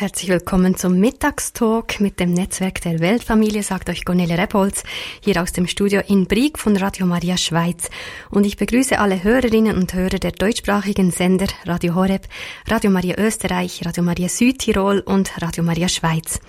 Herzlich willkommen zum Mittagstalk mit dem Netzwerk der Weltfamilie, sagt euch Gonele Repolz, hier aus dem Studio in Brieg von Radio Maria Schweiz. Und ich begrüße alle Hörerinnen und Hörer der deutschsprachigen Sender Radio Horeb, Radio Maria Österreich, Radio Maria Südtirol und Radio Maria Schweiz.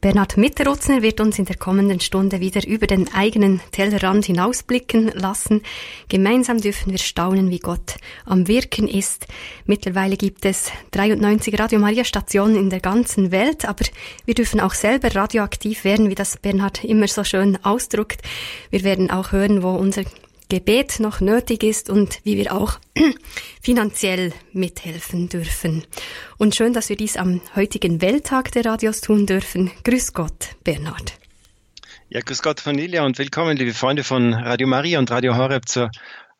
Bernhard Mitterutzner wird uns in der kommenden Stunde wieder über den eigenen Tellerrand hinausblicken lassen. Gemeinsam dürfen wir staunen, wie Gott am Wirken ist. Mittlerweile gibt es 93 Radio Maria Stationen in der ganzen Welt, aber wir dürfen auch selber radioaktiv werden, wie das Bernhard immer so schön ausdrückt. Wir werden auch hören, wo unser Gebet noch nötig ist und wie wir auch finanziell mithelfen dürfen. Und schön, dass wir dies am heutigen Welttag der Radios tun dürfen. Grüß Gott, Bernhard. Ja, grüß Gott, Familie und willkommen, liebe Freunde von Radio Maria und Radio Horeb zur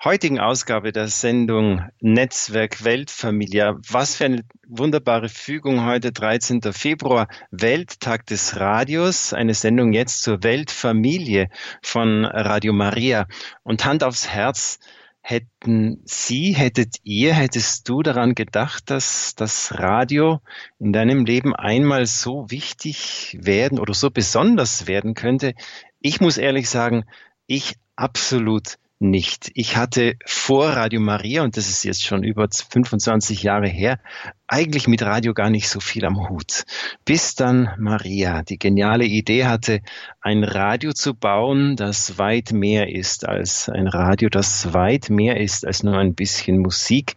heutigen Ausgabe der Sendung Netzwerk Weltfamilie. Was für eine wunderbare Fügung heute, 13. Februar, Welttag des Radios, eine Sendung jetzt zur Weltfamilie von Radio Maria. Und Hand aufs Herz, hätten Sie, hättet ihr, hättest du daran gedacht, dass das Radio in deinem Leben einmal so wichtig werden oder so besonders werden könnte? Ich muss ehrlich sagen, ich absolut nicht. Ich hatte vor Radio Maria, und das ist jetzt schon über 25 Jahre her, eigentlich mit Radio gar nicht so viel am Hut. Bis dann Maria die geniale Idee hatte, ein Radio zu bauen, das weit mehr ist als ein Radio, das weit mehr ist als nur ein bisschen Musik,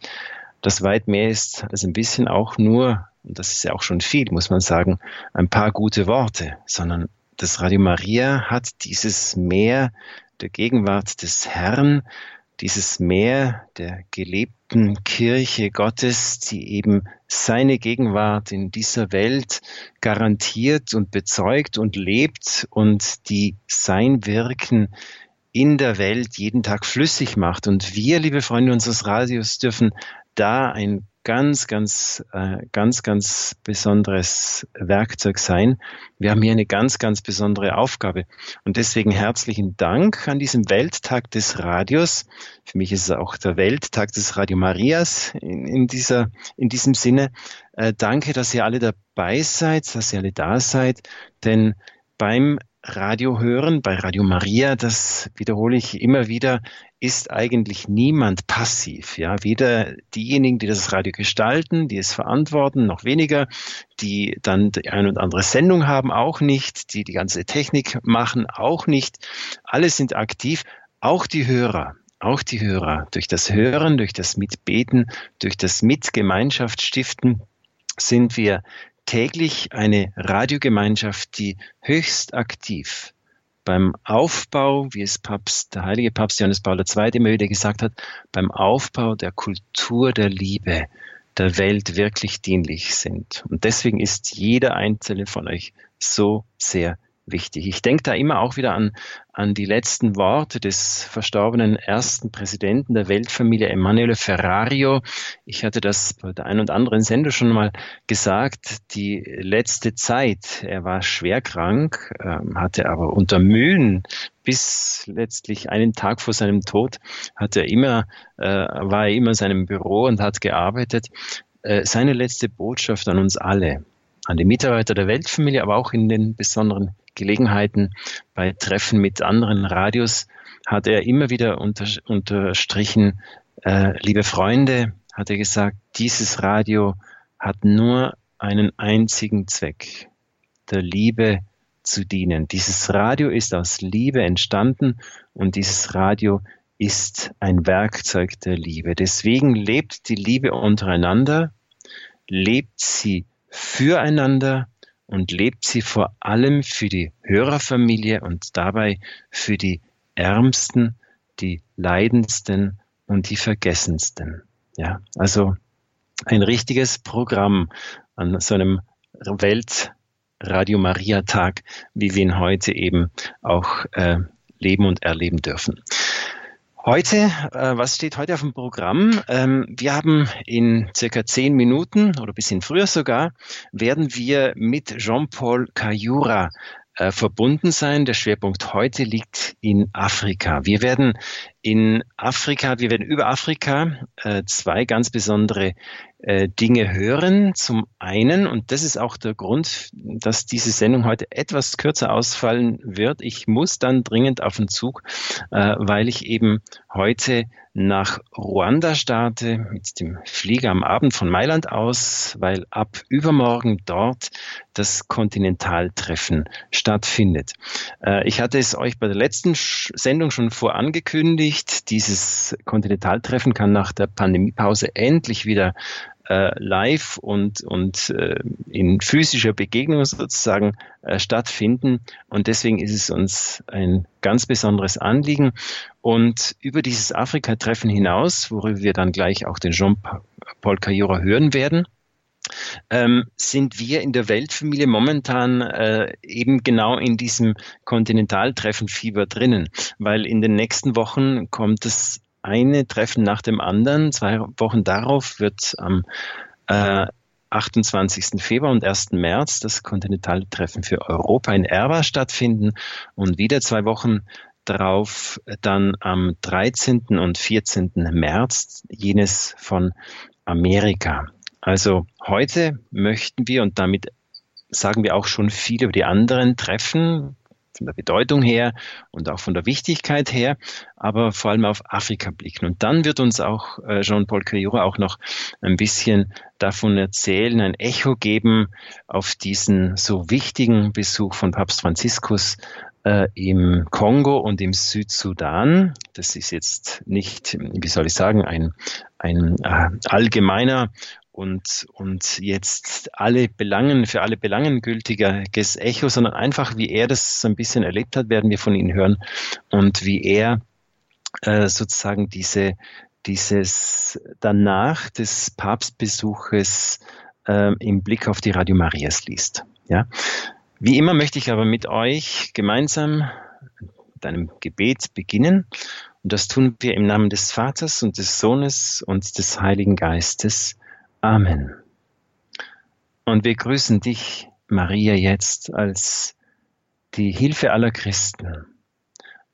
das weit mehr ist als ein bisschen auch nur, und das ist ja auch schon viel, muss man sagen, ein paar gute Worte, sondern das Radio Maria hat dieses Meer der Gegenwart des Herrn, dieses Meer der gelebten Kirche Gottes, die eben seine Gegenwart in dieser Welt garantiert und bezeugt und lebt und die sein Wirken in der Welt jeden Tag flüssig macht. Und wir, liebe Freunde unseres Radios, dürfen da ein ganz, ganz, äh, ganz, ganz besonderes Werkzeug sein. Wir haben hier eine ganz, ganz besondere Aufgabe. Und deswegen herzlichen Dank an diesem Welttag des Radios. Für mich ist es auch der Welttag des Radio Marias in, in dieser, in diesem Sinne. Äh, danke, dass ihr alle dabei seid, dass ihr alle da seid, denn beim Radio hören, bei Radio Maria, das wiederhole ich immer wieder, ist eigentlich niemand passiv. Ja, weder diejenigen, die das Radio gestalten, die es verantworten, noch weniger, die dann die ein und andere Sendung haben, auch nicht, die die ganze Technik machen, auch nicht. Alle sind aktiv, auch die Hörer. Auch die Hörer. Durch das Hören, durch das Mitbeten, durch das Mitgemeinschaft stiften sind wir täglich eine Radiogemeinschaft, die höchst aktiv beim Aufbau, wie es Papst, der heilige Papst Johannes Paul II. immer wieder gesagt hat, beim Aufbau der Kultur der Liebe der Welt wirklich dienlich sind. Und deswegen ist jeder einzelne von euch so sehr wichtig. Ich denke da immer auch wieder an, an die letzten Worte des verstorbenen ersten Präsidenten der Weltfamilie, Emanuele Ferrario. Ich hatte das bei der einen und anderen Sendung schon mal gesagt. Die letzte Zeit, er war schwer krank, ähm, hatte aber unter Mühen bis letztlich einen Tag vor seinem Tod hat er immer, äh, war er immer in seinem Büro und hat gearbeitet. Äh, seine letzte Botschaft an uns alle, an die Mitarbeiter der Weltfamilie, aber auch in den besonderen Gelegenheiten, bei Treffen mit anderen Radios, hat er immer wieder unter, unterstrichen, äh, liebe Freunde, hat er gesagt, dieses Radio hat nur einen einzigen Zweck, der Liebe zu dienen. Dieses Radio ist aus Liebe entstanden und dieses Radio ist ein Werkzeug der Liebe. Deswegen lebt die Liebe untereinander, lebt sie füreinander und lebt sie vor allem für die Hörerfamilie und dabei für die Ärmsten, die Leidendsten und die Vergessensten. Ja, also ein richtiges Programm an so einem Weltradio Maria Tag, wie wir ihn heute eben auch äh, leben und erleben dürfen. Heute, äh, was steht heute auf dem Programm? Ähm, wir haben in circa zehn Minuten oder bisschen früher sogar, werden wir mit Jean-Paul Cayura äh, verbunden sein. Der Schwerpunkt heute liegt in Afrika. Wir werden in Afrika, wir werden über Afrika äh, zwei ganz besondere äh, Dinge hören. Zum einen, und das ist auch der Grund, dass diese Sendung heute etwas kürzer ausfallen wird. Ich muss dann dringend auf den Zug, äh, weil ich eben heute nach Ruanda starte mit dem Flieger am Abend von Mailand aus, weil ab übermorgen dort das Kontinentaltreffen stattfindet. Äh, ich hatte es euch bei der letzten Sendung schon vorangekündigt. Dieses Kontinentaltreffen kann nach der Pandemiepause endlich wieder äh, live und, und äh, in physischer Begegnung sozusagen äh, stattfinden. Und deswegen ist es uns ein ganz besonderes Anliegen. Und über dieses Afrika-Treffen hinaus, worüber wir dann gleich auch den Jean-Paul Cayura hören werden, ähm, sind wir in der Weltfamilie momentan äh, eben genau in diesem Kontinentaltreffenfieber drinnen, weil in den nächsten Wochen kommt es eine Treffen nach dem anderen. Zwei Wochen darauf wird am äh, 28. Februar und 1. März das Kontinentaltreffen für Europa in Erwa stattfinden und wieder zwei Wochen darauf dann am 13. und 14. März jenes von Amerika. Also heute möchten wir und damit sagen wir auch schon viel über die anderen Treffen, von der Bedeutung her und auch von der Wichtigkeit her, aber vor allem auf Afrika blicken. Und dann wird uns auch äh, Jean-Paul Cayura auch noch ein bisschen davon erzählen, ein Echo geben auf diesen so wichtigen Besuch von Papst Franziskus äh, im Kongo und im Südsudan. Das ist jetzt nicht, wie soll ich sagen, ein, ein äh, allgemeiner und, und jetzt alle Belangen, für alle Belangen gültiges Echo, sondern einfach, wie er das so ein bisschen erlebt hat, werden wir von ihm hören und wie er äh, sozusagen diese, dieses danach des Papstbesuches äh, im Blick auf die Radio Marias liest. Ja? Wie immer möchte ich aber mit euch gemeinsam mit einem Gebet beginnen. Und das tun wir im Namen des Vaters und des Sohnes und des Heiligen Geistes. Amen. Und wir grüßen dich, Maria, jetzt als die Hilfe aller Christen,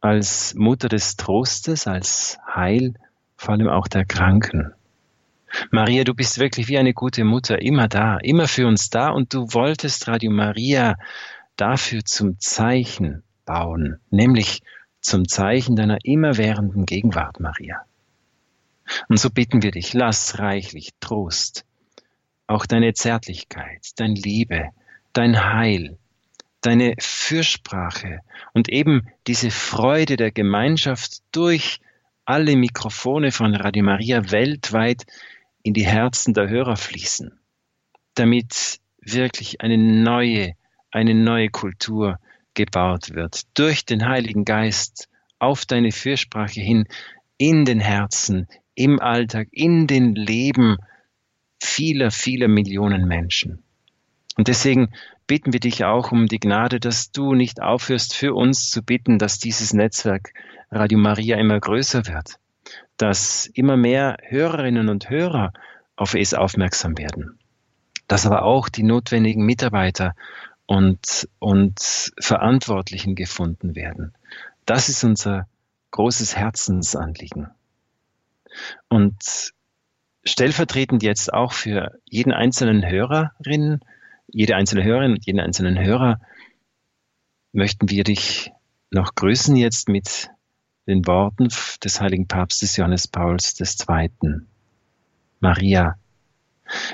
als Mutter des Trostes, als Heil, vor allem auch der Kranken. Maria, du bist wirklich wie eine gute Mutter, immer da, immer für uns da und du wolltest Radio Maria dafür zum Zeichen bauen, nämlich zum Zeichen deiner immerwährenden Gegenwart, Maria. Und so bitten wir dich, lass reichlich Trost, auch deine Zärtlichkeit, dein Liebe, dein Heil, deine Fürsprache und eben diese Freude der Gemeinschaft durch alle Mikrofone von Radio Maria weltweit in die Herzen der Hörer fließen, damit wirklich eine neue, eine neue Kultur gebaut wird, durch den Heiligen Geist auf deine Fürsprache hin, in den Herzen, im Alltag, in den Leben vieler, vieler Millionen Menschen. Und deswegen bitten wir dich auch um die Gnade, dass du nicht aufhörst, für uns zu bitten, dass dieses Netzwerk Radio Maria immer größer wird, dass immer mehr Hörerinnen und Hörer auf es aufmerksam werden, dass aber auch die notwendigen Mitarbeiter und, und Verantwortlichen gefunden werden. Das ist unser großes Herzensanliegen. Und stellvertretend jetzt auch für jeden einzelnen Hörerin, jede einzelne Hörerin und jeden einzelnen Hörer möchten wir dich noch grüßen jetzt mit den Worten des heiligen Papstes Johannes Pauls II. Maria,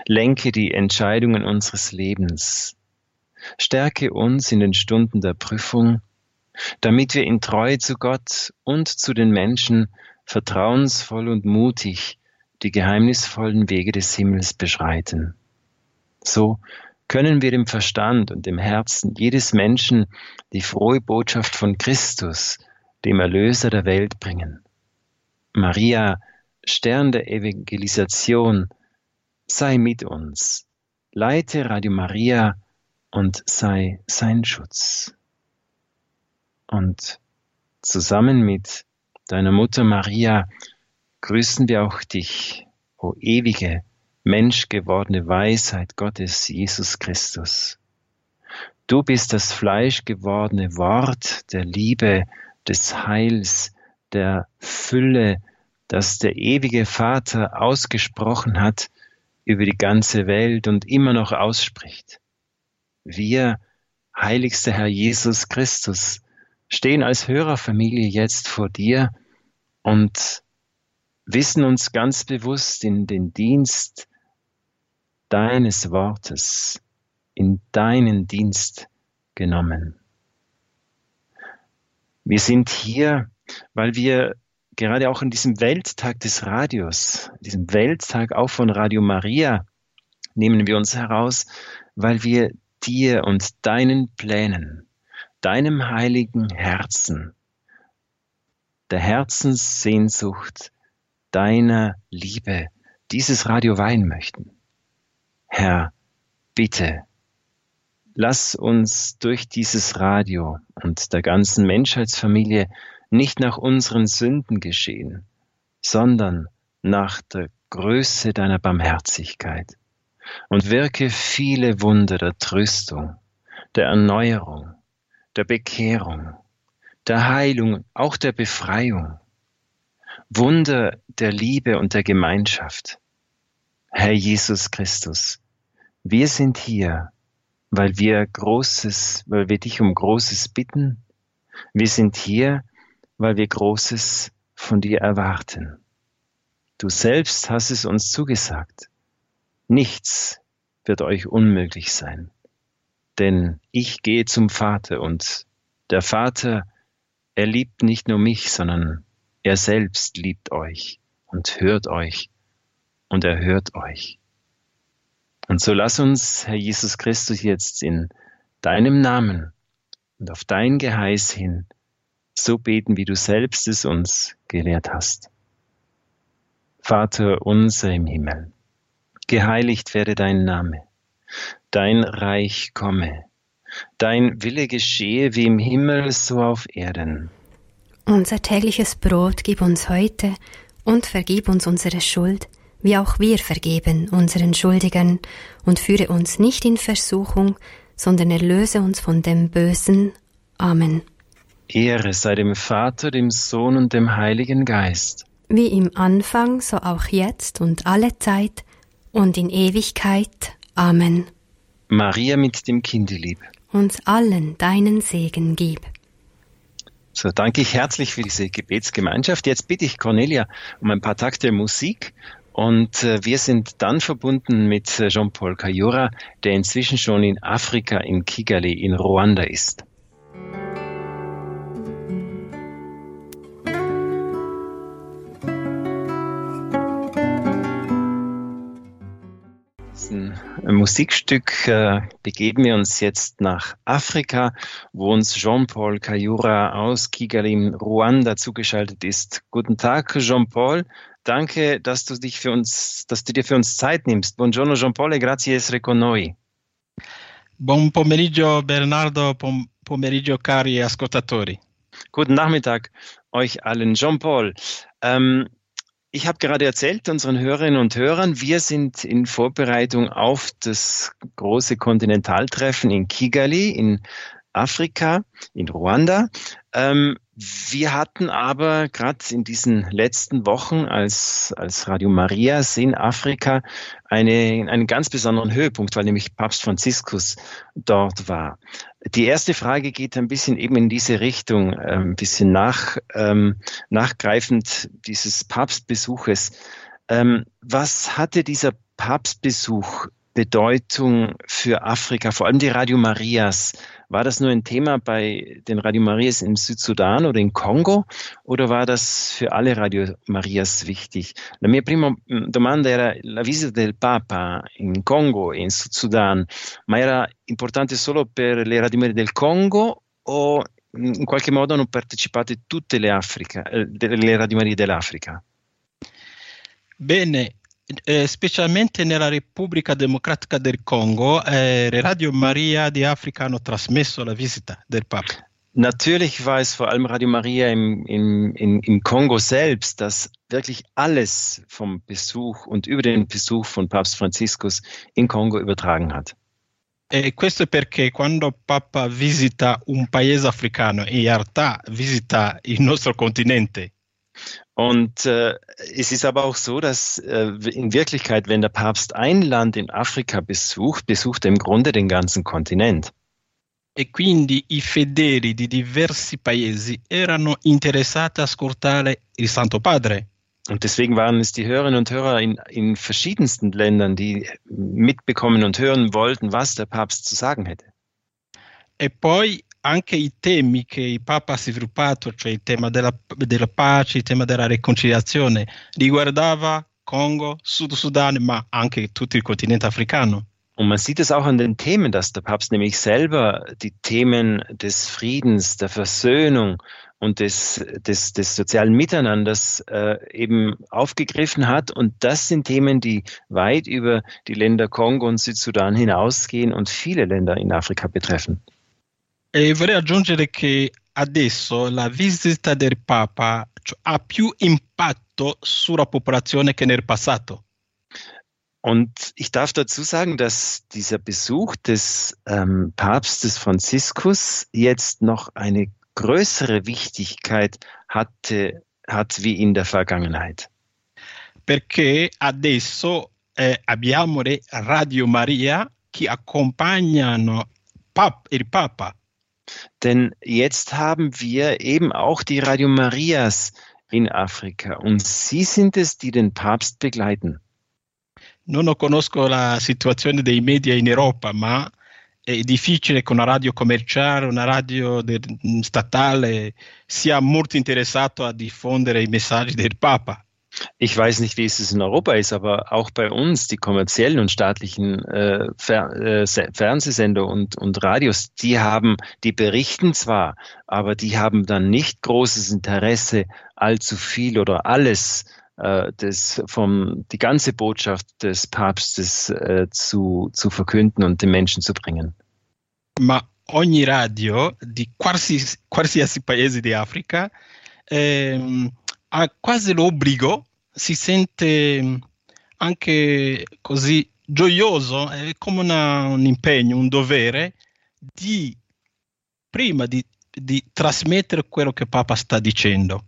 lenke die Entscheidungen unseres Lebens, stärke uns in den Stunden der Prüfung, damit wir in Treue zu Gott und zu den Menschen vertrauensvoll und mutig die geheimnisvollen Wege des Himmels beschreiten. So können wir dem Verstand und dem Herzen jedes Menschen die frohe Botschaft von Christus, dem Erlöser der Welt, bringen. Maria, Stern der Evangelisation, sei mit uns, leite Radio Maria und sei sein Schutz. Und zusammen mit deiner Mutter Maria grüßen wir auch dich, o ewige, menschgewordene Weisheit Gottes, Jesus Christus. Du bist das fleischgewordene Wort der Liebe, des Heils, der Fülle, das der ewige Vater ausgesprochen hat über die ganze Welt und immer noch ausspricht. Wir, heiligster Herr Jesus Christus, stehen als Hörerfamilie jetzt vor dir und wissen uns ganz bewusst in den Dienst deines Wortes, in deinen Dienst genommen. Wir sind hier, weil wir gerade auch in diesem Welttag des Radios, diesem Welttag auch von Radio Maria, nehmen wir uns heraus, weil wir dir und deinen Plänen, deinem heiligen Herzen, der Herzenssehnsucht deiner Liebe dieses Radio weihen möchten. Herr, bitte, lass uns durch dieses Radio und der ganzen Menschheitsfamilie nicht nach unseren Sünden geschehen, sondern nach der Größe deiner Barmherzigkeit und wirke viele Wunder der Tröstung, der Erneuerung, der Bekehrung, der Heilung, auch der Befreiung, Wunder der Liebe und der Gemeinschaft. Herr Jesus Christus, wir sind hier, weil wir Großes, weil wir dich um Großes bitten. Wir sind hier, weil wir Großes von dir erwarten. Du selbst hast es uns zugesagt. Nichts wird euch unmöglich sein. Denn ich gehe zum Vater und der Vater, er liebt nicht nur mich, sondern er selbst liebt euch und hört euch und er hört euch. Und so lass uns, Herr Jesus Christus, jetzt in deinem Namen und auf dein Geheiß hin so beten, wie du selbst es uns gelehrt hast. Vater unser im Himmel, geheiligt werde dein Name, dein Reich komme, dein Wille geschehe wie im Himmel so auf Erden. Unser tägliches Brot gib uns heute und vergib uns unsere Schuld, wie auch wir vergeben unseren Schuldigern, und führe uns nicht in Versuchung, sondern erlöse uns von dem Bösen. Amen. Ehre sei dem Vater, dem Sohn und dem Heiligen Geist. Wie im Anfang, so auch jetzt und alle Zeit und in Ewigkeit. Amen. Maria mit dem Kindelieb. Uns allen deinen Segen gib. So danke ich herzlich für diese Gebetsgemeinschaft. Jetzt bitte ich Cornelia um ein paar Takte Musik und äh, wir sind dann verbunden mit äh, Jean-Paul Kayura, der inzwischen schon in Afrika, in Kigali, in Ruanda ist. Musikstück äh, begeben wir uns jetzt nach Afrika, wo uns Jean-Paul Kayura aus Kigali in Ruanda zugeschaltet ist. Guten Tag, Jean-Paul. Danke, dass du dich für uns, dass du dir für uns Zeit nimmst. Buongiorno Jean-Paul e grazie essere con noi. Buon pomeriggio Bernardo, buon pomeriggio cari ascoltatori. Guten Nachmittag euch allen. Jean-Paul, ähm, ich habe gerade erzählt unseren Hörerinnen und Hörern, wir sind in Vorbereitung auf das große Kontinentaltreffen in Kigali in Afrika, in Ruanda. Ähm, wir hatten aber gerade in diesen letzten Wochen als, als Radio Marias in Afrika eine, einen ganz besonderen Höhepunkt, weil nämlich Papst Franziskus dort war. Die erste Frage geht ein bisschen eben in diese Richtung, ähm, ein bisschen nach, ähm, nachgreifend dieses Papstbesuches. Ähm, was hatte dieser Papstbesuch Bedeutung für Afrika, vor allem die Radio Marias? War das nur ein Thema bei den Radio Marias im Südsudan oder in Kongo oder war das für alle Radio Marias wichtig? La mia prima mm, domanda era la visita del Papa in Congo e in Sudan, ma era importante solo per le Radio Maria del Congo o in qualche modo hanno partecipato tutte le, Africa, eh, le Radio Marie dell'Africa? Bene, eh, specialmente nella Repubblica Democratica del Congo, eh, Radio Maria di Afrika hanno trasmesso la visita del Papa. Natürlich es vor allem Radio Maria im, im, im, im Kongo selbst, das wirklich alles vom Besuch und über den Besuch von Papst Franziskus in Kongo übertragen hat. E questo perché quando Papa visita un paese africano, in realtà visita il nostro continente, Und äh, es ist aber auch so, dass äh, in Wirklichkeit, wenn der Papst ein Land in Afrika besucht, besucht er im Grunde den ganzen Kontinent. E quindi i fedeli di diversi paesi erano interessati a ascoltare il Santo Padre. Und deswegen waren es die Hörerinnen und Hörer in, in verschiedensten Ländern, die mitbekommen und hören wollten, was der Papst zu sagen hätte. E poi anche i temi che il Papa ha sviluppato, cioè il tema della, della pace, il tema della riconciliazione, riguardava Kongo, Sud Sudan, ma anche tutto il continente africano. Und man sieht es auch an den Themen, dass der Papst nämlich selber die Themen des Friedens, der Versöhnung und des, des, des sozialen Miteinanders äh, eben aufgegriffen hat. Und das sind Themen, die weit über die Länder Kongo und Südsudan hinausgehen und viele Länder in Afrika betreffen. E vorrei aggiungere che adesso la visita del Papa ha più impatto sulla popolazione che nel passato. Und ich darf dazu sagen, dass dieser Besuch des ähm, Papstes Franziskus jetzt noch eine größere Wichtigkeit hatte, hat wie in der Vergangenheit. Perché adesso eh, abbiamo le Radio Maria che accompagnano pap il Papa. Denn jetzt haben wir eben auch die Radio Marias in Afrika und sie sind es, die den Papst begleiten. Non conosco la situazione dei media in Europa, ma è difficile che una radio commerciale, una radio statale sia molto interessato a diffondere i messaggi del Papa. Ich weiß nicht, wie es in Europa ist, aber auch bei uns, die kommerziellen und staatlichen äh, Fer äh, Fernsehsender und, und Radios, die haben, die berichten zwar, aber die haben dann nicht großes Interesse, allzu viel oder alles äh, das vom, die ganze Botschaft des Papstes äh, zu, zu verkünden und den Menschen zu bringen. Ma ogni radio di qualsiasi, qualsiasi paese di Africa ehm, ha quasi l'obbligo, si sente anche così gioioso, è come una, un impegno, un dovere di prima di, di trasmettere quello che Papa sta dicendo.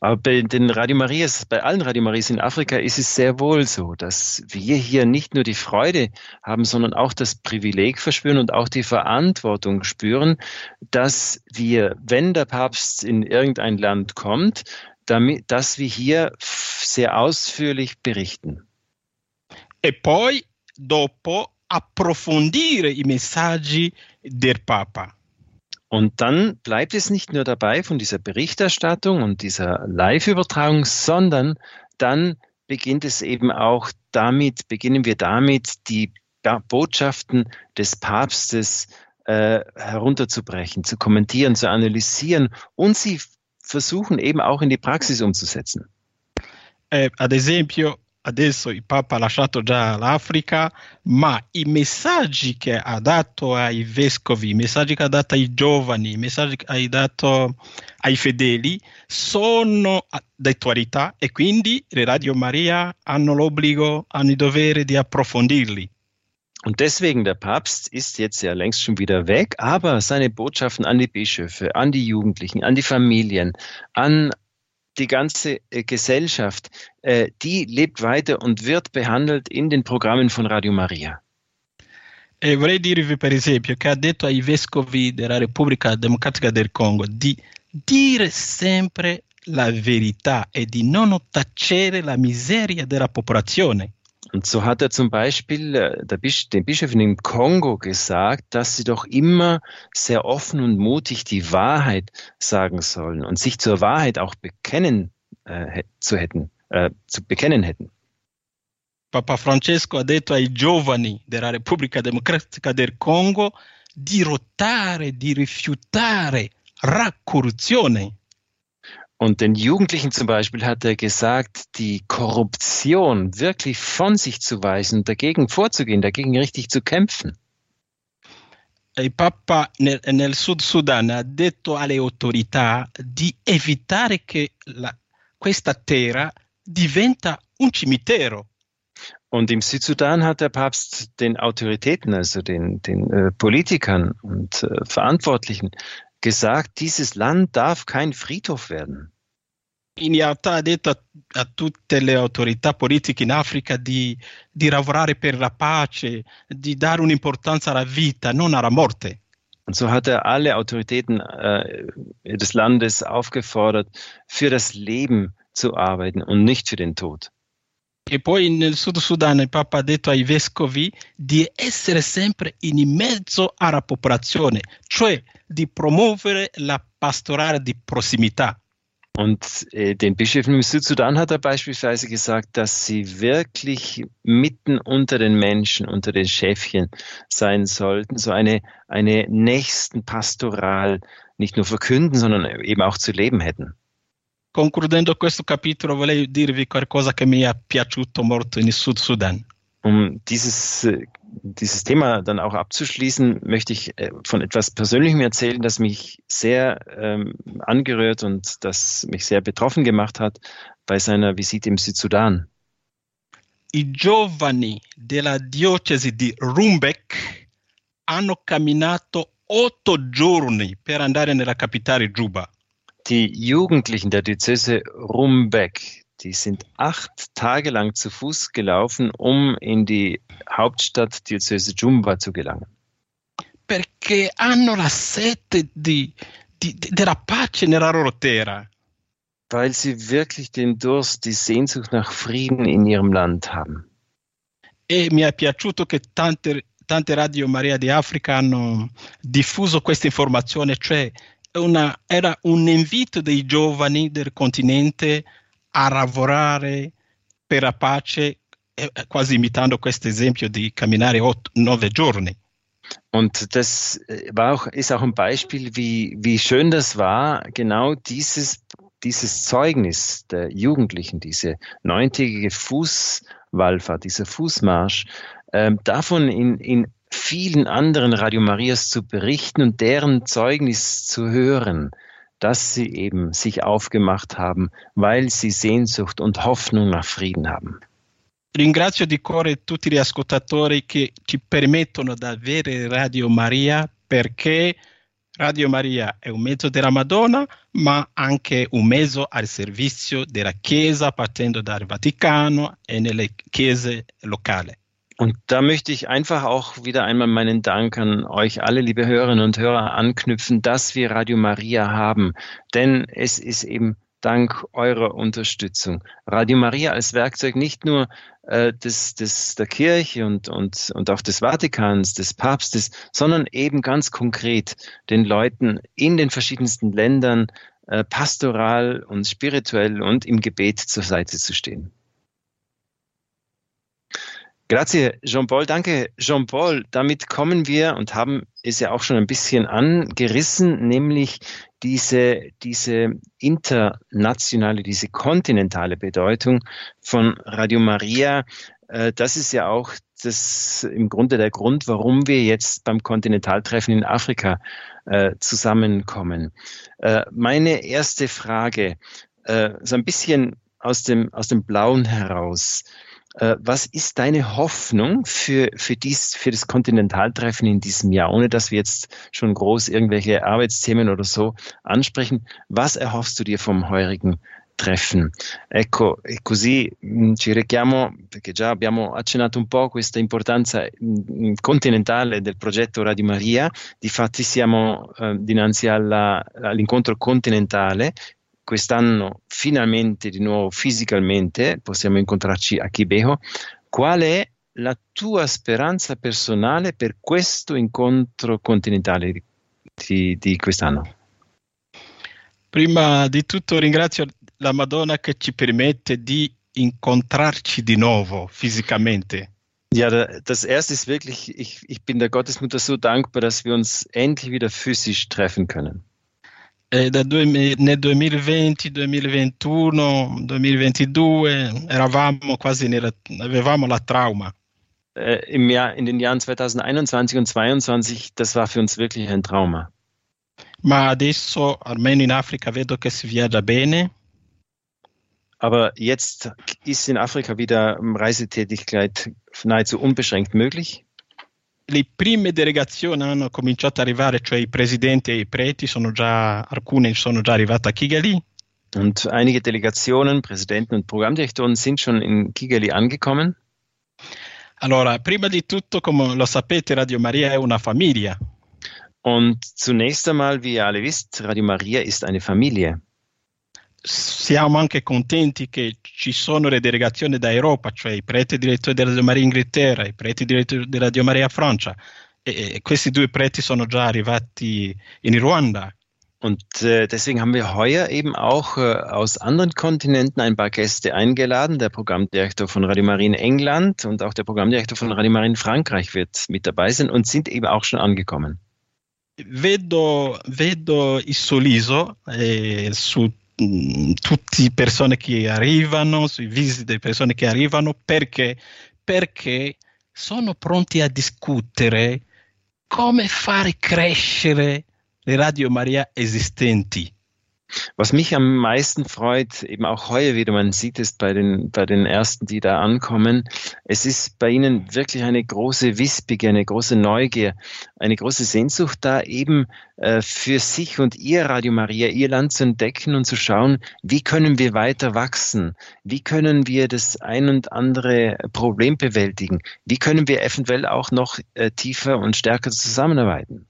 Aber bei den Radio Marias, bei allen Radio Marias in Afrika ist es sehr wohl so, dass wir hier nicht nur die Freude haben, sondern auch das Privileg verspüren und auch die Verantwortung spüren, dass wir, wenn der Papst in irgendein Land kommt, damit, dass wir hier sehr ausführlich berichten. E poi dopo approfondire i messaggi del Papa. Und dann bleibt es nicht nur dabei von dieser Berichterstattung und dieser Live-Übertragung, sondern dann beginnt es eben auch damit, beginnen wir damit, die Botschaften des Papstes äh, herunterzubrechen, zu kommentieren, zu analysieren und sie versuchen eben auch in die Praxis umzusetzen. Eh, ad esempio, adesso il Papa ha lasciato già l'Africa, ma i messaggi che ha dato ai vescovi, i messaggi che ha dato ai giovani, i messaggi che ha dato ai fedeli sono d'attualità e quindi le Radio Maria hanno l'obbligo, hanno il dovere di approfondirli. Und deswegen, der Papst ist jetzt ja längst schon wieder weg, aber seine Botschaften an die Bischöfe, an die Jugendlichen, an die Familien, an die ganze äh, Gesellschaft, äh, die lebt weiter und wird behandelt in den Programmen von Radio Maria. E vorrei dirvi per esempio che ha detto ai vescovi della Repubblica Democratica del Congo di dire sempre la verità e di non tacere la miseria della popolazione. Und so hat er zum Beispiel äh, Bisch, den Bischöfen im Kongo gesagt, dass sie doch immer sehr offen und mutig die Wahrheit sagen sollen und sich zur Wahrheit auch bekennen äh, zu hätten, äh, zu bekennen hätten. Papa Francesco ha detto ai giovani della Repubblica Democratica del Congo di rotare, di rifiutare la corruzione. Und den Jugendlichen zum Beispiel hat er gesagt, die Korruption wirklich von sich zu weisen, dagegen vorzugehen, dagegen richtig zu kämpfen. Il Papa nel, nel Sud Sudan ha detto alle autorità di evitare che la, questa terra diventa un cimitero. Und im Südsudan hat der Papst den Autoritäten, also den, den äh, Politikern und äh, Verantwortlichen, gesagt, dieses Land darf kein Friedhof werden. in realtà ha detto a, a, tutte le autorità politiche in Africa di, di lavorare per la pace, di dare un'importanza alla vita, non alla morte. Und so hat er alle Autoritäten äh, des Landes aufgefordert, für das Leben zu arbeiten und nicht für den Tod. E poi nel Sud Sudan il Papa ha detto ai vescovi di essere sempre in mezzo alla popolazione, cioè di promuovere la pastorale di prossimità. Und äh, den Bischöfen im Südsudan hat er beispielsweise gesagt, dass sie wirklich mitten unter den Menschen, unter den Schäfchen sein sollten, so eine, eine nächsten Pastoral nicht nur verkünden, sondern eben auch zu leben hätten. Concludendo questo capitolo, volevo dirvi qualcosa che mi è piaciuto molto in Sud Sudan. Um dieses, äh, dieses Thema dann auch abzuschließen, möchte ich äh, von etwas Persönlichem erzählen, das mich sehr ähm, angerührt und das mich sehr betroffen gemacht hat bei seiner Visite im Südsudan. I giovani della diocesi di Rumbek hanno camminato otto giorni per andare nella capitale Juba. Die Jugendlichen der Diözese Rumbek, die sind acht Tage lang zu Fuß gelaufen, um in die Hauptstadt Diözese Jumba zu gelangen. Perché hanno la sete di, di, della pace nella loro terra. Weil sie wirklich den Durst, die Sehnsucht nach Frieden in ihrem Land haben. E mi è piaciuto che tante, tante radio Maria di Africa hanno diffuso questa informazione, cioè una, era un invito dei giovani del continente a lavorare per la pace, quasi imitando questo esempio di camminare otto, nove giorni. Und das war auch, ist auch ein Beispiel, wie, wie schön das war, genau dieses, dieses Zeugnis der Jugendlichen, diese neuntägige Fußwallfahrt, dieser Fußmarsch, äh, davon in, in vielen anderen Radio Marias zu berichten und deren Zeugnis zu hören, dass sie eben sich aufgemacht haben, weil sie Sehnsucht und Hoffnung nach Frieden haben. Ringrazio di cuore tutti gli ascoltatori che ci permettono di avere Radio Maria perché Radio Maria è un mezzo della Madonna, ma anche un mezzo al servizio della Chiesa partendo dal Vaticano e nelle chiese locali. Und da möchte ich einfach auch wieder einmal meinen Dank an euch alle, liebe Hörerinnen und Hörer, anknüpfen, dass wir Radio Maria haben. Denn es ist eben dank eurer Unterstützung. Radio Maria als Werkzeug nicht nur äh, des, des, der Kirche und, und, und auch des Vatikans, des Papstes, sondern eben ganz konkret den Leuten in den verschiedensten Ländern äh, pastoral und spirituell und im Gebet zur Seite zu stehen. Grazie, Jean-Paul. Danke, Jean-Paul. Damit kommen wir und haben es ja auch schon ein bisschen angerissen, nämlich diese, diese internationale, diese kontinentale Bedeutung von Radio Maria. Äh, das ist ja auch das im Grunde der Grund, warum wir jetzt beim Kontinentaltreffen in Afrika äh, zusammenkommen. Äh, meine erste Frage, so ein bisschen aus dem, aus dem Blauen heraus. Äh, was ist deine Hoffnung für, für, dies, für das Kontinentaltreffen in diesem Jahr, ohne dass wir jetzt schon groß irgendwelche Arbeitsthemen oder so ansprechen? Was erhoffst du dir vom heurigen Treffen. Ecco, e così mh, ci richiamo, perché già abbiamo accennato un po' questa importanza mh, continentale del progetto Radio Maria, difatti siamo eh, dinanzi alla, all'incontro continentale quest'anno finalmente di nuovo fisicamente possiamo incontrarci a Kibeho. Qual è la tua speranza personale per questo incontro continentale di, di, di quest'anno? Prima di tutto ringrazio la Madonna che ci permette di incontrarci di nuovo fisicamente. Ja, das erste ist wirklich, ich, ich bin der Gottesmutter so dankbar, dass wir uns endlich wieder physisch treffen können. Eh, nel 2020, 2021, 2022 eravamo quasi nella, avevamo la trauma. Äh, im Jahr, in den Jahren 2021 und 2022, das war für uns wirklich ein Trauma. Ma adesso, almeno in Africa, vedo che si viaggia bene. Aber jetzt ist in Afrika wieder Reisetätigkeit nahezu unbeschränkt möglich le prime delegazioni hanno cominciato ad arrivare, cioè i presidenti e i preti, sono già, alcune sono già arrivate a Kigali. Und einige Delegationen, Präsidenten und Programmdirektoren sind schon in Kigali angekommen. Allora, prima di tutto, come lo sapete, Radio Maria è una famiglia. Und zunächst einmal, wie ihr alle wisst, Radio Maria ist eine Familie. Siamo anche contenti che ci sono le delegazioni da Europa, cioè i preti direttori di Radio Maria Inghilterra, i preti direttori di Radio Maria Francia. E, e questi due preti sono già arrivati in Ruanda. Und äh, deswegen haben wir heuer eben auch äh, aus anderen Kontinenten ein paar Gäste eingeladen. Der Programmdirektor von Radio Marine England und auch der Programmdirektor von Radio Marine Frankreich wird mit dabei sein und sind eben auch schon angekommen. Vedo, vedo il sorriso eh, su mh, tutte le persone che arrivano, sui visi delle persone che arrivano, perché, perché sono pronti a discutere come fare crescere le Radio Maria esistenti. Was mich am meisten freut, eben auch heuer wieder, man sieht es bei den, bei den ersten, die da ankommen, es ist bei ihnen wirklich eine große Wispige, eine große Neugier, eine große Sehnsucht da eben äh, für sich und ihr Radio Maria, ihr Land zu entdecken und zu schauen, wie können wir weiter wachsen? Wie können wir das ein und andere Problem bewältigen? Wie können wir eventuell auch noch äh, tiefer und stärker zusammenarbeiten?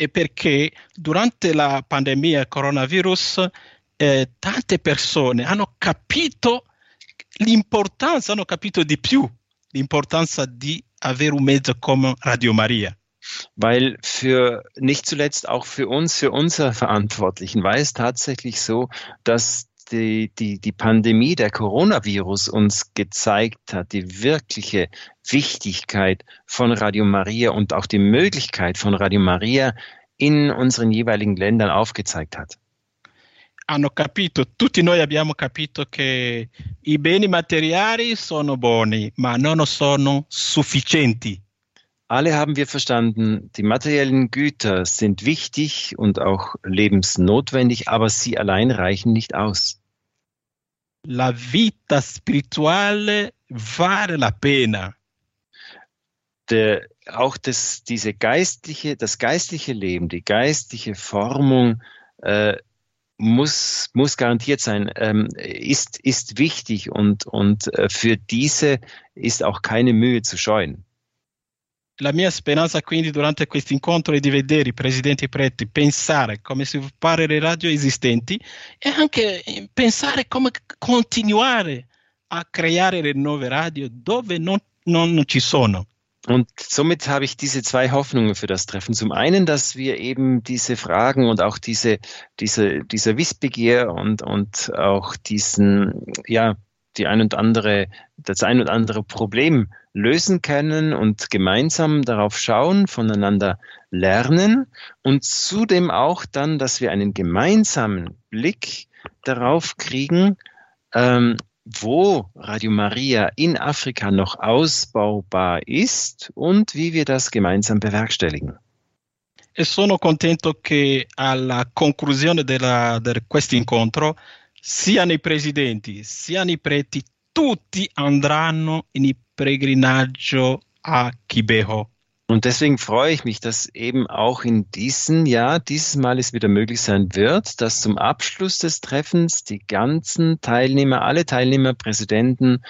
E perché durante la pandemia coronavirus eh, tante persone hanno capito l'importanza, hanno capito di più l'importanza di avere un mezzo come Radio Maria. Weil für nicht zuletzt auch für uns, für unsere Verantwortlichen war es tatsächlich so, dass die, die, die Pandemie, der Coronavirus uns gezeigt hat, die wirkliche Wichtigkeit von Radio Maria und auch die Möglichkeit von Radio Maria in unseren jeweiligen Ländern aufgezeigt hat. Hanno capito, tutti noi abbiamo capito che i beni materiali sono buoni, ma non sono sufficienti. Alle haben wir verstanden, die materiellen Güter sind wichtig und auch lebensnotwendig, aber sie allein reichen nicht aus. La vita spirituale vale la pena. Der, auch das, diese geistliche, das geistliche Leben, die geistliche Formung äh, muss, muss garantiert sein, ähm, ist, ist wichtig und, und äh, für diese ist auch keine Mühe zu scheuen. La mia speranza quindi durante questo incontro è di vedere i presidenti preti pensare come sviluppare le radio esistenti e anche pensare come continuare a creare le nuove radio dove non, non ci sono. Und somit habe ich diese zwei Hoffnungen für das Treffen. Zum einen, dass wir eben diese Fragen und auch diese, diese, dieser Wissbegier und, und auch diesen, ja, die ein und andere, das ein und andere Problem lösen können und gemeinsam darauf schauen, voneinander lernen und zudem auch dann, dass wir einen gemeinsamen Blick darauf kriegen, ähm, wo Radio Maria in Afrika noch ausbaubar ist und wie wir das gemeinsam bewerkstelligen. E sono contento che alla conclusione della, di questo incontro siano i presidenti, siano i preti, tutti andranno in peregrinaggio a Kibeho. Und deswegen freue ich mich, dass eben auch in diesem Jahr, dieses Mal es wieder möglich sein wird, dass zum Abschluss des Treffens die ganzen Teilnehmer, alle Teilnehmer, Präsidenten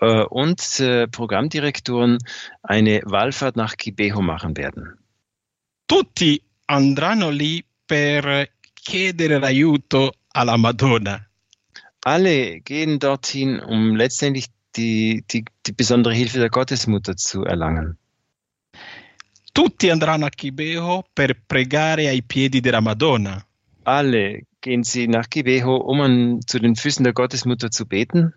äh, und äh, Programmdirektoren eine Wallfahrt nach Kibeho machen werden. Tutti andranno lì per chiedere l'aiuto alla Madonna. Alle gehen dorthin, um letztendlich die, die, die besondere Hilfe der Gottesmutter zu erlangen. Tutti andranno a Kibeho per pregare ai piedi della Madonna. Alle gehen sie nach Kibeho, um an, zu den Füßen der Gottesmutter zu beten.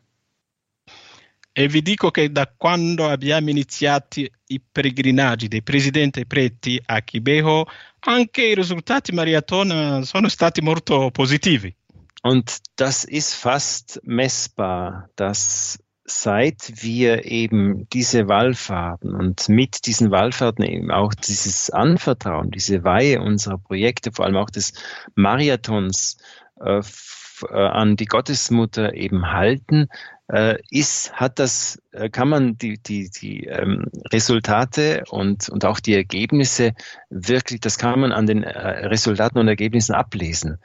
E vi dico che da quando abbiamo iniziato i pellegrinaggi dei presidenti e preti a Kibeho, anche i risultati Mariatona sono stati molto positivi. Und das ist fast messbar, dass seit wir eben diese Wallfahrten und mit diesen Wallfahrten eben auch dieses Anvertrauen, diese Weihe unserer Projekte, vor allem auch des Marathons äh, äh, an die Gottesmutter eben halten, äh, ist, hat das, äh, kann man die, die, die ähm, Resultate und, und auch die Ergebnisse wirklich, das kann man an den äh, Resultaten und Ergebnissen ablesen.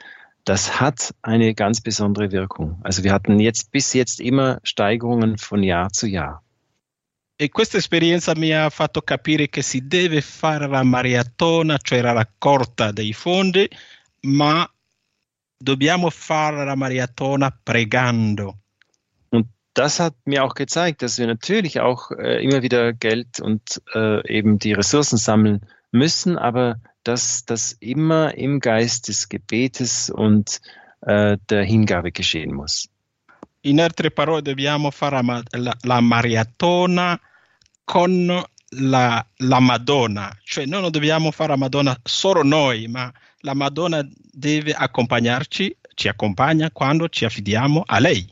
Das hat eine ganz besondere Wirkung. Also wir hatten jetzt bis jetzt immer Steigerungen von Jahr zu Jahr. E questa esperienza mi ha fatto capire che si deve fare la maratona, cioè la raccolta dei fondi, ma dobbiamo fare la maratona pregando. Und das hat mir auch gezeigt, dass wir natürlich auch äh, immer wieder Geld und äh, eben die Ressourcen sammeln müssen, aber dass das immer im Geist des Gebetes und äh, der Hingabe geschehen muss. In altre parole, dobbiamo fare la, la maratona con la, la, Madonna, cioè noi non dobbiamo fare la Madonna solo noi, ma la Madonna deve accompagnarci, ci accompagna quando ci affidiamo a lei.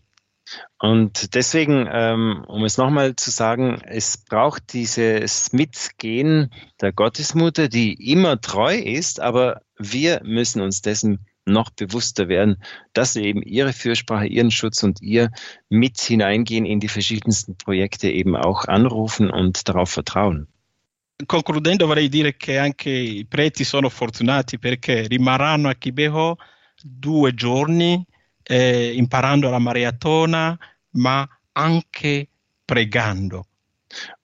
Und deswegen, ähm, um es nochmal zu sagen, es braucht dieses Mitgehen der Gottesmutter, die immer treu ist, aber wir müssen uns dessen noch bewusster werden, dass wir eben ihre Fürsprache, ihren Schutz und ihr mit hineingehen in die verschiedensten Projekte eben auch anrufen und darauf vertrauen. Concludendo vorrei dire che anche i preti sono fortunati perché rimarranno a Kibeho due giorni eh, imparando la maratona, ma anche pregando.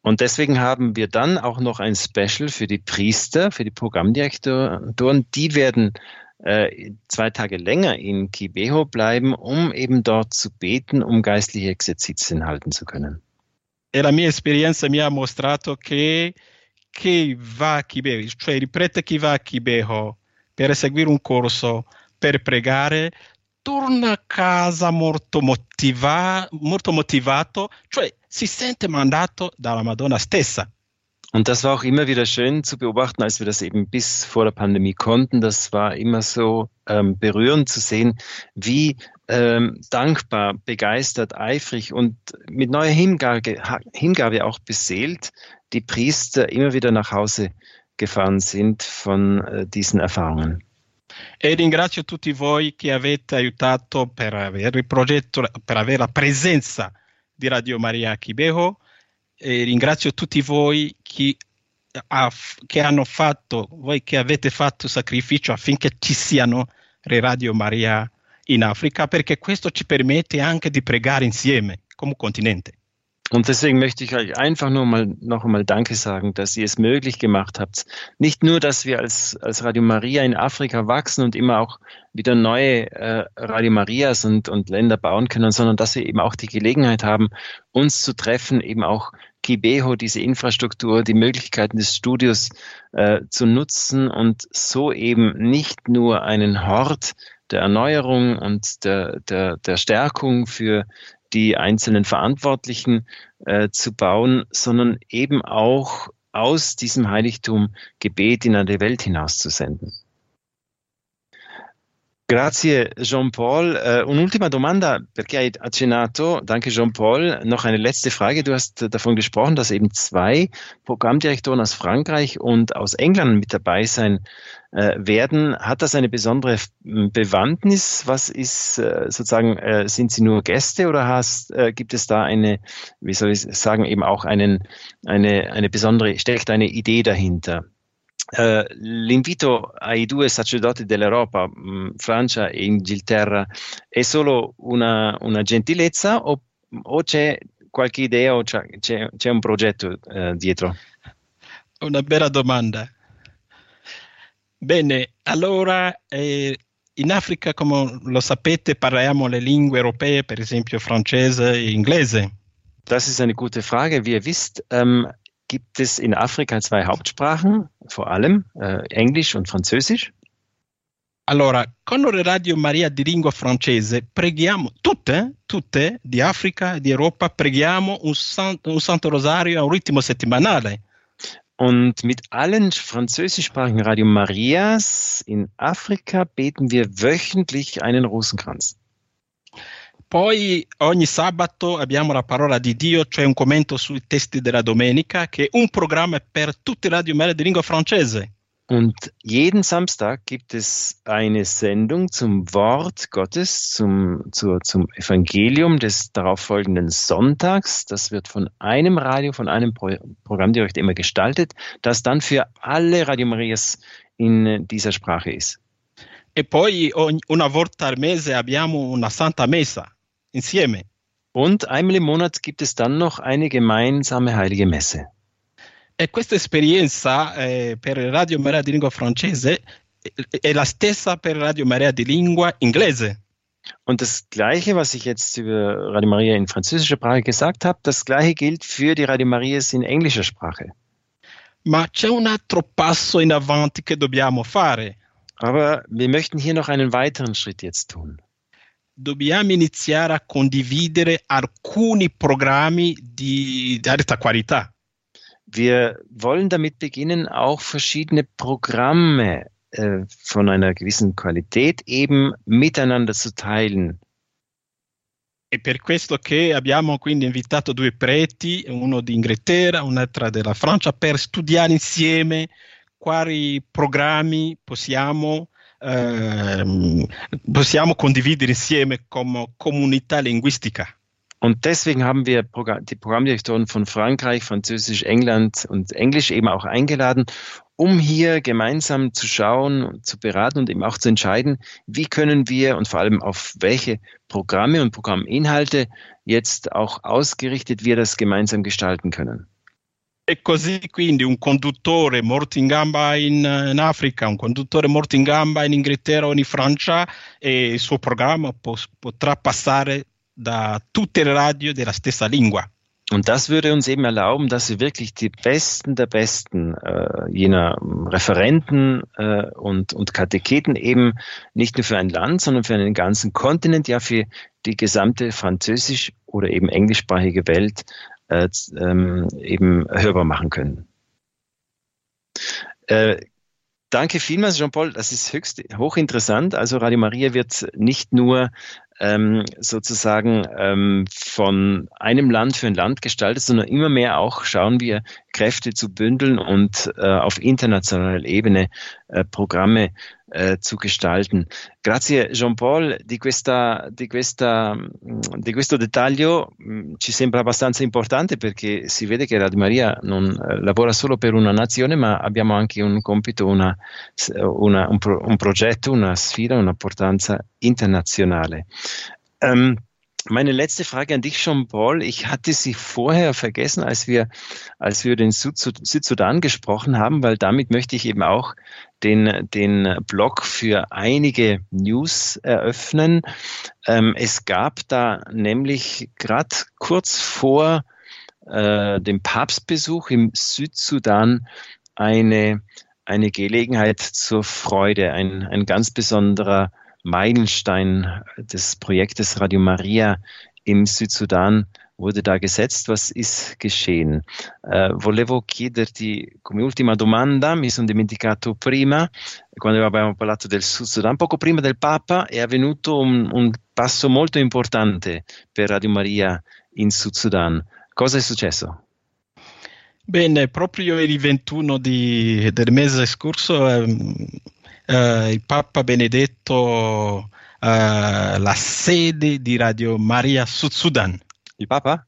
Und deswegen haben wir dann auch noch ein Special für die Priester, für die Programmdirektoren. Die werden äh, zwei Tage länger in Kibeho bleiben, um eben dort zu beten, um geistliche Exerzitien halten zu können. E la mia esperienza mi ha mostrato che chi va a Kibeho, cioè il prete che va a Kibeho per seguire un corso, per pregare, torna a casa molto, motiva, molto motivato, cioè si sente mandato dalla Madonna stessa. Und das war auch immer wieder schön zu beobachten, als wir das eben bis vor der Pandemie konnten. Das war immer so ähm, berührend zu sehen, wie ähm, dankbar, begeistert, eifrig und mit neuer Hingabe, Hingabe auch beseelt die Priester immer wieder nach Hause gefahren sind von äh, diesen Erfahrungen. E ringrazio tutti voi che avete aiutato per avere il progetto, per avere la presenza di Radio Maria Chibeho e ringrazio tutti voi che, ha, che hanno fatto, voi che avete fatto sacrificio affinché ci siano le Radio Maria in Africa, perché questo ci permette anche di pregare insieme come continente. Und deswegen möchte ich euch einfach nur mal noch einmal Danke sagen, dass ihr es möglich gemacht habt. Nicht nur, dass wir als, als Radio Maria in Afrika wachsen und immer auch wieder neue äh, Radio Marias und, und Länder bauen können, sondern dass wir eben auch die Gelegenheit haben, uns zu treffen, eben auch Kibeho, diese Infrastruktur, die Möglichkeiten des Studios äh, zu nutzen und so eben nicht nur einen Hort der Erneuerung und der, der, der Stärkung für die einzelnen Verantwortlichen äh, zu bauen, sondern eben auch aus diesem Heiligtum Gebet in eine Welt hinauszusenden. Grazie Jean-Paul. Uh, un'ultima domanda, perché hai accennato, danke Jean-Paul, noch eine letzte Frage. Du hast davon gesprochen, dass eben zwei Programmdirektoren aus Frankreich und aus England mit dabei sein äh, werden. Hat das eine besondere Bewandtnis? Was ist äh, sozusagen, äh, sind sie nur Gäste oder hast, äh, gibt es da eine, wie soll ich sagen, eben auch einen, eine, eine besondere, steckt eine Idee dahinter? Uh, l'invito ai due sacerdoti dell'Europa, mh, Francia e Inghilterra, è solo una, una gentilezza o, o, c'è qualche idea o c'è, c'è un progetto uh, dietro? Una bella domanda. Bene, allora eh, in Africa, come lo sapete, parliamo le lingue europee, per esempio francese e inglese. Das ist eine gute Frage. Wie ihr wisst, ähm, gibt es in Afrika zwei Hauptsprachen, vor allem äh, Englisch und Französisch. Allora, con Radio Maria di lingua francese preghiamo tutte, tutte di Africa e di Europa, preghiamo un, san, un Santo Rosario a un ritmo settimanale. Und mit allen französischsprachigen Radio Marias in Afrika beten wir wöchentlich einen Rosenkranz. Poi ogni sabato abbiamo la parola di Dio, cioè un commento sui testi della domenica, che è un programma per tutte le radio di lingua francese. Und jeden Samstag gibt es eine Sendung zum Wort Gottes, zum, zur, zum Evangelium des darauffolgenden Sonntags. Das wird von einem Radio, von einem Pro Programmdirektor immer gestaltet, das dann für alle Radio Marias in dieser Sprache ist. E poi ogni, una volta al mese abbiamo una Santa Messa insieme. Und einmal im Monat gibt es dann noch eine gemeinsame heilige Messe. E questa esperienza eh, per Radio Maria di lingua francese è la stessa per Radio Maria di lingua inglese. Und das Gleiche, was ich jetzt über Radio Maria in französischer Sprache gesagt habe, das Gleiche gilt für die Radio Marias in englischer Sprache. Ma c'è un altro passo in avanti che dobbiamo fare. Aber wir möchten hier noch einen weiteren Schritt jetzt tun. Dobbiamo iniziare a condividere alcuni programmi di, alta qualità. Wir wollen damit beginnen, auch verschiedene Programme äh, von einer gewissen Qualität eben miteinander zu teilen. È per questo che abbiamo quindi invitato due preti, uno di Inghilterra, un'altra della Francia, per studiare insieme quali programmi possiamo, ehm, possiamo condividere insieme come comunità linguistica. Und deswegen haben wir die Programmdirektoren von Frankreich, Französisch, England und Englisch eben auch eingeladen, um hier gemeinsam zu schauen, zu beraten und eben auch zu entscheiden, wie können wir und vor allem auf welche Programme und Programminhalte jetzt auch ausgerichtet wir das gemeinsam gestalten können. E così quindi un conduttore morto in gamba in, in, Africa, un conduttore morto in gamba in Inghilterra o in Francia e il suo programma potrà passare da tutte le radio della stessa lingua. Und das würde uns eben erlauben, dass wir wirklich die Besten der Besten äh, jener Referenten äh, und, und Katecheten eben nicht nur für ein Land, sondern für einen ganzen Kontinent, ja für die gesamte französisch- oder eben englischsprachige Welt äh, ähm, eben hörbar machen können. Äh, danke vielmals, Jean-Paul. Das ist höchst hochinteressant. Also Radio Maria wird nicht nur ähm, sozusagen ähm, von einem Land für ein Land gestaltet, sondern immer mehr auch schauen wir, Kräfte zu bündeln und äh, auf internationaler Ebene äh, Programme eh, zu gestalten. Grazie Jean-Paul di, questa, di, questa, di questo dettaglio mm, ci sembra abbastanza importante perché si vede che Radio Maria non eh, lavora solo per una nazione ma abbiamo anche un compito, una, una, un, pro, un, progetto, una sfida, un'importanza internazionale. Ähm, meine letzte Frage an dich schon, Paul. Ich hatte sie vorher vergessen, als wir, als wir den Südsudan gesprochen haben, weil damit möchte ich eben auch den, den Blog für einige News eröffnen. Ähm, es gab da nämlich gerade kurz vor äh, dem Papstbesuch im Südsudan eine, eine Gelegenheit zur Freude, ein, ein ganz besonderer Meilenstein des Projektes Radio Maria im Südsudan wurde da gesetzt. Was ist geschehen? Uh, volevo chiederti come ultima domanda, mi sono dimenticato prima, quando abbiamo parlato del Sud Sudan, poco prima del Papa è avvenuto un, un passo molto importante per Radio Maria in Sud Sudan. Cosa è successo? Bene, proprio il 21 di, del mese scorso ehm, eh, il Papa Benedetto eh, la sede di Radio Maria Sud Sudan. Il Papa?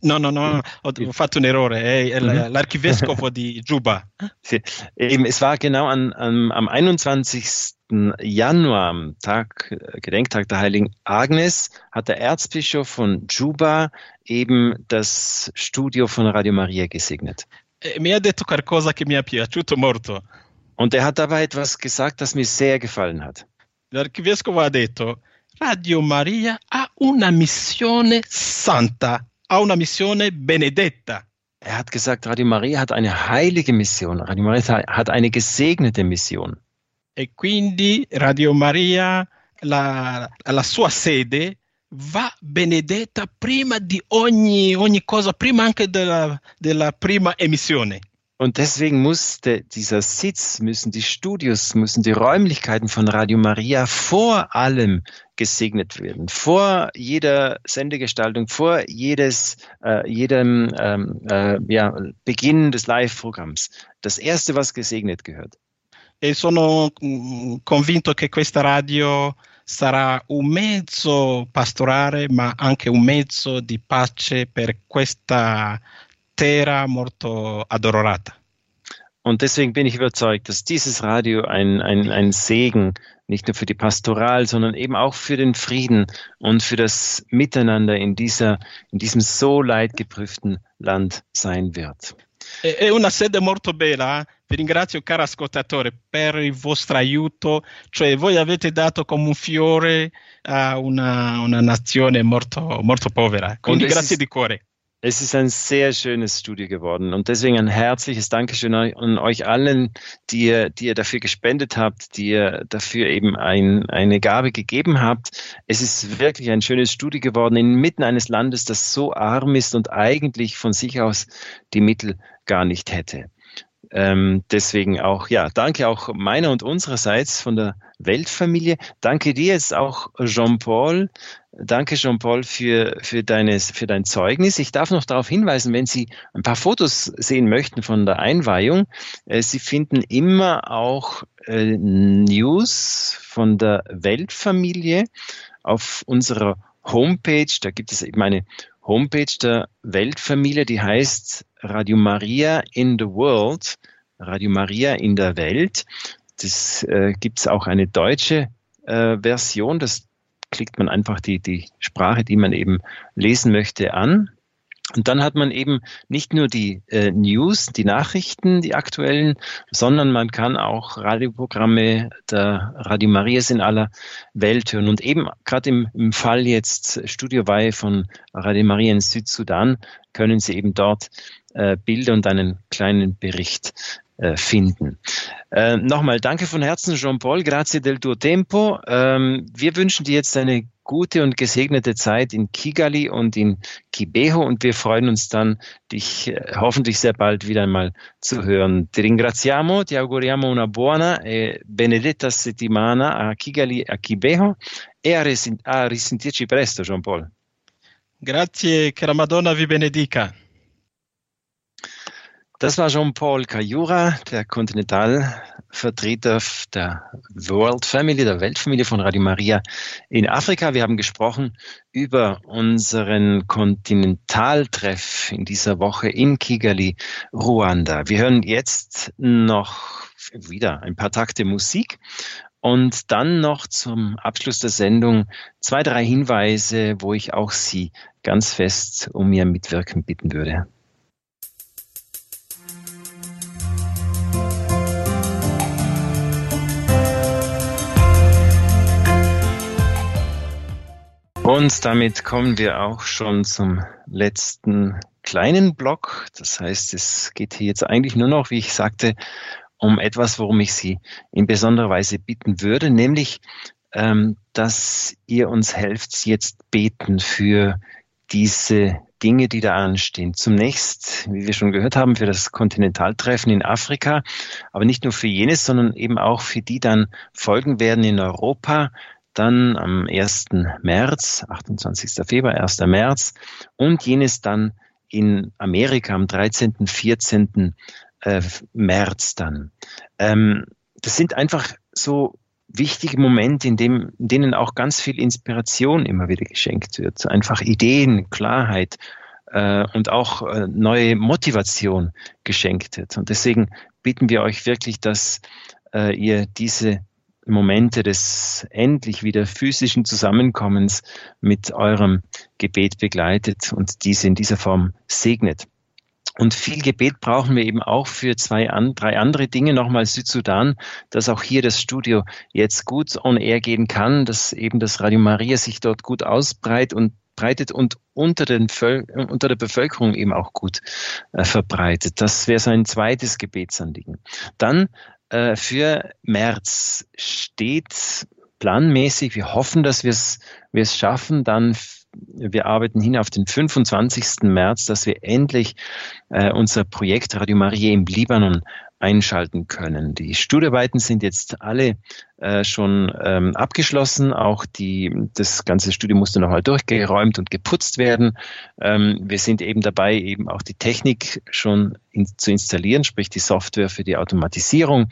No, no, no, ho, ho fatto un errore, è mhm. l'archivescovo di Juba. Sì. Es war genau an, an, am 21. Januar, am Tag, Gedenktag der Heiligen Agnes, hat der Erzbischof von Juba eben das Studio von Radio Maria gesegnet. E mi ha detto qualcosa che mi è piaciuto molto. Und er hat dabei etwas gesagt, das mir sehr gefallen hat. L'archivescovo ha detto, Radio Maria ha una missione santa, ha una missione benedetta. Er hat gesagt, Radio Maria hat eine heilige Mission. Radio Maria hat eine gesegnete Mission. E quindi Radio Maria, la, la sua sede, va benedetta prima di ogni, ogni cosa, prima anche della, della prima emissione. Und deswegen musste dieser Sitz, müssen die Studios, müssen die Räumlichkeiten von Radio Maria vor allem gesegnet werden. Vor jeder Sendegestaltung, vor jedes, äh, jedem ähm, äh, ja, Beginn des Live-Programms. Das erste, was gesegnet gehört. E sono mm, convinto che questa radio sarà un mezzo pastorale, ma anche un mezzo di pace per questa terra molto adorata. Und deswegen bin ich überzeugt, dass dieses Radio ein, ein, ein Segen nicht nur für die Pastoral, sondern eben auch für den Frieden und für das Miteinander in dieser, in diesem so leidgeprüften Land sein wird. È una sede molto bella, eh? vi ringrazio caro ascoltatore per il vostro aiuto, cioè voi avete dato come un fiore a una, una nazione molto, molto povera, quindi grazie di cuore. Es ist ein sehr schönes Studio geworden und deswegen ein herzliches Dankeschön an euch allen, die ihr, die ihr dafür gespendet habt, die ihr dafür eben ein, eine Gabe gegeben habt. Es ist wirklich ein schönes Studio geworden inmitten eines Landes, das so arm ist und eigentlich von sich aus die Mittel gar nicht hätte. Ähm, deswegen auch, ja, danke auch meiner und unsererseits von der Weltfamilie. Danke dir jetzt auch, Jean-Paul. Danke, Jean-Paul, für, für, für dein Zeugnis. Ich darf noch darauf hinweisen, wenn Sie ein paar Fotos sehen möchten von der Einweihung, äh, Sie finden immer auch äh, News von der Weltfamilie auf unserer Homepage. Da gibt es eben eine Homepage der Weltfamilie, die heißt Radio Maria in the World, Radio Maria in der Welt. Das äh, gibt es auch eine deutsche äh, Version. Das klickt man einfach die, die Sprache, die man eben lesen möchte, an. Und dann hat man eben nicht nur die äh, News, die Nachrichten, die aktuellen, sondern man kann auch Radioprogramme der Radio Marias in aller Welt hören. Und eben gerade im, im Fall jetzt Studio Weihe von Radio Maria in Südsudan können Sie eben dort äh, Bilder und einen kleinen Bericht äh, finden. Äh, Nochmal danke von Herzen, Jean-Paul, grazie del tuo tempo. Ähm, wir wünschen dir jetzt eine gute und gesegnete Zeit in Kigali und in Kibeho und wir freuen uns dann, dich äh, hoffentlich sehr bald wieder einmal zu hören. Ti ringraziamo, ti auguriamo una buona e benedetta settimana a Kigali e a Kibeho e a, a risentirci presto, Jean-Paul. Grazie, che la Madonna vi benedica. Das war Jean-Paul Cayura, der Kontinentalvertreter der World Family, der Weltfamilie von Radio Maria in Afrika. Wir haben gesprochen über unseren Kontinentaltreff in dieser Woche in Kigali, Ruanda. Wir hören jetzt noch wieder ein paar Takte Musik und dann noch zum Abschluss der Sendung zwei, drei Hinweise, wo ich auch Sie ganz fest um Ihr Mitwirken bitten würde. Und damit kommen wir auch schon zum letzten kleinen Block. Das heißt, es geht hier jetzt eigentlich nur noch, wie ich sagte, um etwas, worum ich Sie in besonderer Weise bitten würde, nämlich, ähm, dass ihr uns helft, jetzt beten für diese Dinge, die da anstehen. Zunächst, wie wir schon gehört haben, für das Kontinentaltreffen in Afrika, aber nicht nur für jenes, sondern eben auch für die dann folgen werden in Europa, dann am 1. März, 28. Februar, 1. März und jenes dann in Amerika am 13., 14. Äh, März dann. Ähm, das sind einfach so wichtige Momente, in, dem, in denen auch ganz viel Inspiration immer wieder geschenkt wird. Einfach Ideen, Klarheit äh, und auch äh, neue Motivation geschenkt wird. Und deswegen bitten wir euch wirklich, dass ihr diese Momente des endlich wieder physischen Zusammenkommens mit eurem Gebet begleitet und diese in dieser Form segnet. Und viel Gebet brauchen wir eben auch für zwei, an, drei andere Dinge. Nochmal Südsudan, dass auch hier das Studio jetzt gut on air gehen kann, dass eben das Radio Maria sich dort gut ausbreitet und breitet und unter, den Völ unter der Bevölkerung eben auch gut äh, verbreitet. Das wäre sein zweites Gebetsanliegen. Dann äh, für März steht planmäßig, wir hoffen, dass wir es schaffen, dann wir arbeiten hin auf den 25. März, dass wir endlich äh, unser Projekt Radio Maria im Libanon einschalten können. Die Studiearbeiten sind jetzt alle äh, schon ähm, abgeschlossen. Auch die, das ganze Studio musste nochmal durchgeräumt und geputzt werden. Ähm, wir sind eben dabei, eben auch die Technik schon in, zu installieren, sprich die Software für die Automatisierung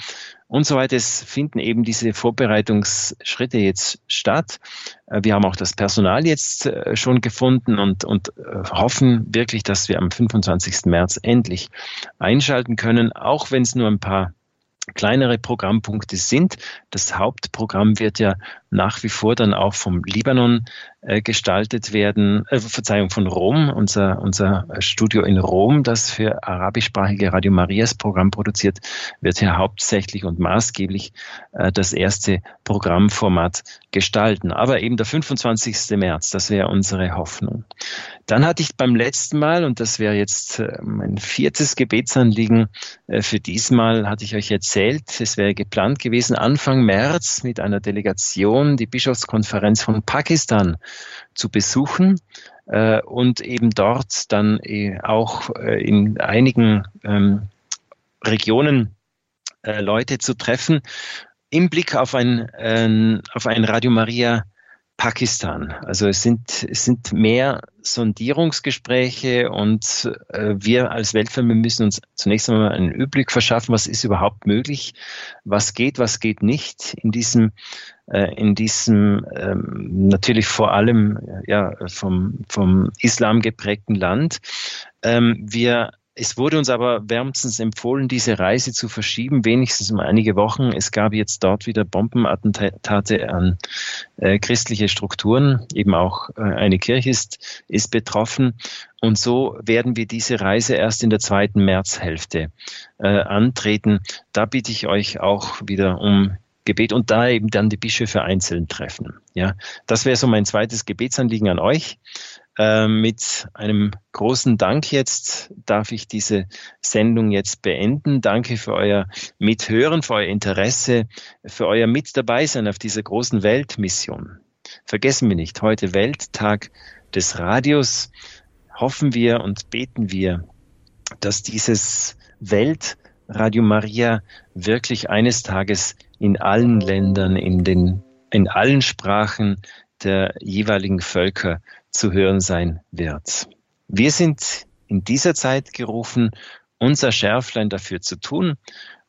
und so weiter. Es finden eben diese Vorbereitungsschritte jetzt statt. Äh, wir haben auch das Personal jetzt äh, schon gefunden und, und äh, hoffen wirklich, dass wir am 25. März endlich einschalten können, auch wenn es nur ein paar kleinere Programmpunkte sind. Das Hauptprogramm wird ja nach wie vor dann auch vom Libanon äh, gestaltet werden, äh, Verzeihung, von Rom, unser, unser Studio in Rom, das für arabischsprachige Radio Marias Programm produziert, wird hier hauptsächlich und maßgeblich äh, das erste Programmformat gestalten. Aber eben der 25. März, das wäre unsere Hoffnung. Dann hatte ich beim letzten Mal, und das wäre jetzt äh, mein viertes Gebetsanliegen äh, für diesmal, hatte ich euch erzählt, es wäre geplant gewesen, Anfang März mit einer Delegation Kommission die Bischofskonferenz von Pakistan zu besuchen äh, und eben dort dann äh, auch äh, in einigen ähm, Regionen äh, Leute zu treffen. Im Blick auf ein, äh, auf ein Radio Maria Pakistan. Also es sind, es sind mehr Sondierungsgespräche und äh, wir als Weltfirma müssen uns zunächst einmal einen Überblick verschaffen, was ist überhaupt möglich, was geht, was geht nicht in diesem, äh, in diesem ähm, natürlich vor allem ja, vom, vom Islam geprägten Land. Ähm, wir es wurde uns aber wärmstens empfohlen, diese Reise zu verschieben, wenigstens um einige Wochen. Es gab jetzt dort wieder Bombenattentate an äh, christliche Strukturen. Eben auch äh, eine Kirche ist, ist betroffen. Und so werden wir diese Reise erst in der zweiten Märzhälfte äh, antreten. Da bitte ich euch auch wieder um Gebet und da eben dann die Bischöfe einzeln treffen. Ja, das wäre so mein zweites Gebetsanliegen an euch. Äh, mit einem großen Dank jetzt darf ich diese Sendung jetzt beenden. Danke für euer Mithören, für euer Interesse, für euer Mit dabei sein auf dieser großen Weltmission. Vergessen wir nicht, heute Welttag des Radios. Hoffen wir und beten wir, dass dieses Weltradio Maria wirklich eines Tages in allen Ländern, in den, in allen Sprachen der jeweiligen Völker zu hören sein wird. Wir sind in dieser Zeit gerufen, unser Schärflein dafür zu tun,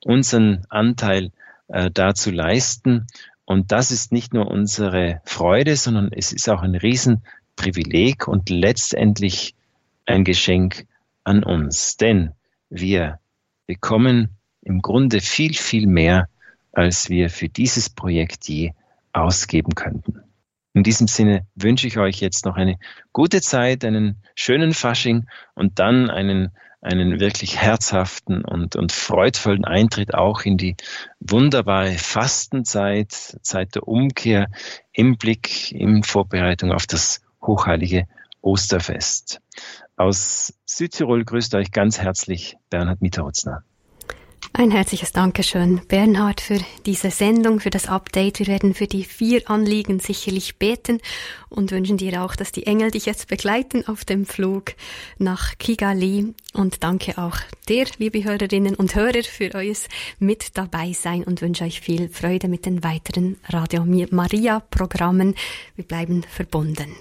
unseren Anteil äh, da zu leisten. Und das ist nicht nur unsere Freude, sondern es ist auch ein Riesenprivileg und letztendlich ein Geschenk an uns. Denn wir bekommen im Grunde viel, viel mehr, als wir für dieses Projekt je ausgeben könnten. In diesem Sinne wünsche ich euch jetzt noch eine gute Zeit, einen schönen Fasching und dann einen, einen wirklich herzhaften und, und freudvollen Eintritt auch in die wunderbare Fastenzeit, Zeit der Umkehr im Blick, in Vorbereitung auf das hochheilige Osterfest. Aus Südtirol grüßt euch ganz herzlich Bernhard Mitterhotzner. Ein herzliches Dankeschön, Bernhard, für diese Sendung, für das Update. Wir werden für die vier Anliegen sicherlich beten und wünschen dir auch, dass die Engel dich jetzt begleiten auf dem Flug nach Kigali. Und danke auch dir, liebe Hörerinnen und Hörer, für euer mit dabei sein und wünsche euch viel Freude mit den weiteren Radio Maria Programmen. Wir bleiben verbunden.